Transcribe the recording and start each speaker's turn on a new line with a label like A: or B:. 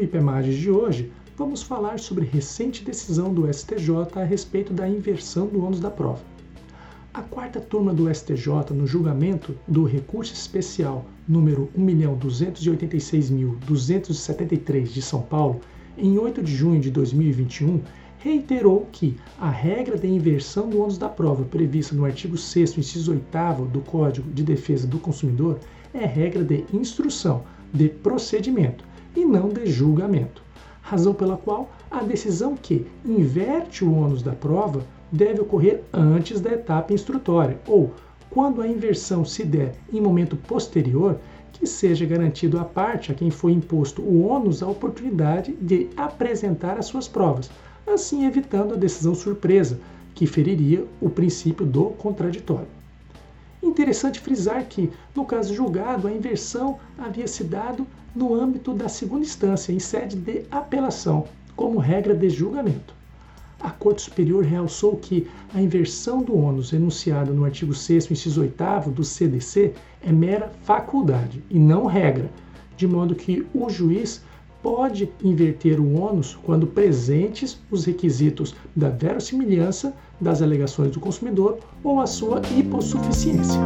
A: imagens de hoje, vamos falar sobre recente decisão do STJ a respeito da inversão do ônus da prova. A quarta turma do STJ, no julgamento do recurso especial número 1.286.273 de São Paulo, em 8 de junho de 2021, reiterou que a regra de inversão do ônus da prova prevista no artigo 6 inciso 8 do Código de Defesa do Consumidor é regra de instrução, de procedimento e não de julgamento. Razão pela qual a decisão que inverte o ônus da prova deve ocorrer antes da etapa instrutória ou, quando a inversão se der em momento posterior, que seja garantido à parte a quem foi imposto o ônus a oportunidade de apresentar as suas provas, assim evitando a decisão surpresa, que feriria o princípio do contraditório. Interessante frisar que, no caso julgado, a inversão havia se dado no âmbito da segunda instância, em sede de apelação, como regra de julgamento. A Corte Superior realçou que a inversão do ônus enunciada no artigo 6 inciso 8 do CDC é mera faculdade e não regra, de modo que o juiz pode inverter o ônus quando presentes os requisitos da verossimilhança das alegações do consumidor ou a sua hipossuficiência.